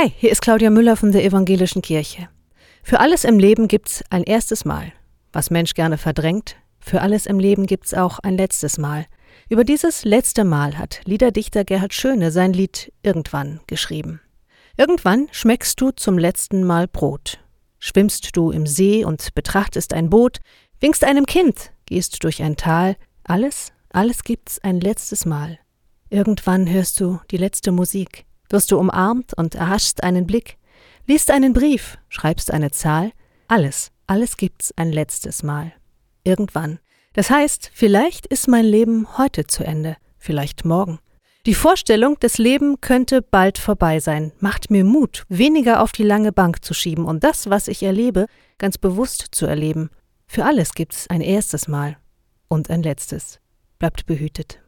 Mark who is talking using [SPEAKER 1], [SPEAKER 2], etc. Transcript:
[SPEAKER 1] Hi, hier ist Claudia Müller von der Evangelischen Kirche. Für alles im Leben gibt's ein erstes Mal. Was Mensch gerne verdrängt, für alles im Leben gibt's auch ein letztes Mal. Über dieses letzte Mal hat Liederdichter Gerhard Schöne sein Lied Irgendwann geschrieben. Irgendwann schmeckst du zum letzten Mal Brot. Schwimmst du im See und betrachtest ein Boot, winkst einem Kind, gehst durch ein Tal, alles, alles gibt's ein letztes Mal. Irgendwann hörst du die letzte Musik, wirst du umarmt und erhaschst einen Blick, liest einen Brief, schreibst eine Zahl, alles, alles gibt's ein letztes Mal. Irgendwann. Das heißt, vielleicht ist mein Leben heute zu Ende, vielleicht morgen. Die Vorstellung, das Leben könnte bald vorbei sein, macht mir Mut, weniger auf die lange Bank zu schieben und das, was ich erlebe, ganz bewusst zu erleben. Für alles gibt's ein erstes Mal und ein letztes. Bleibt behütet.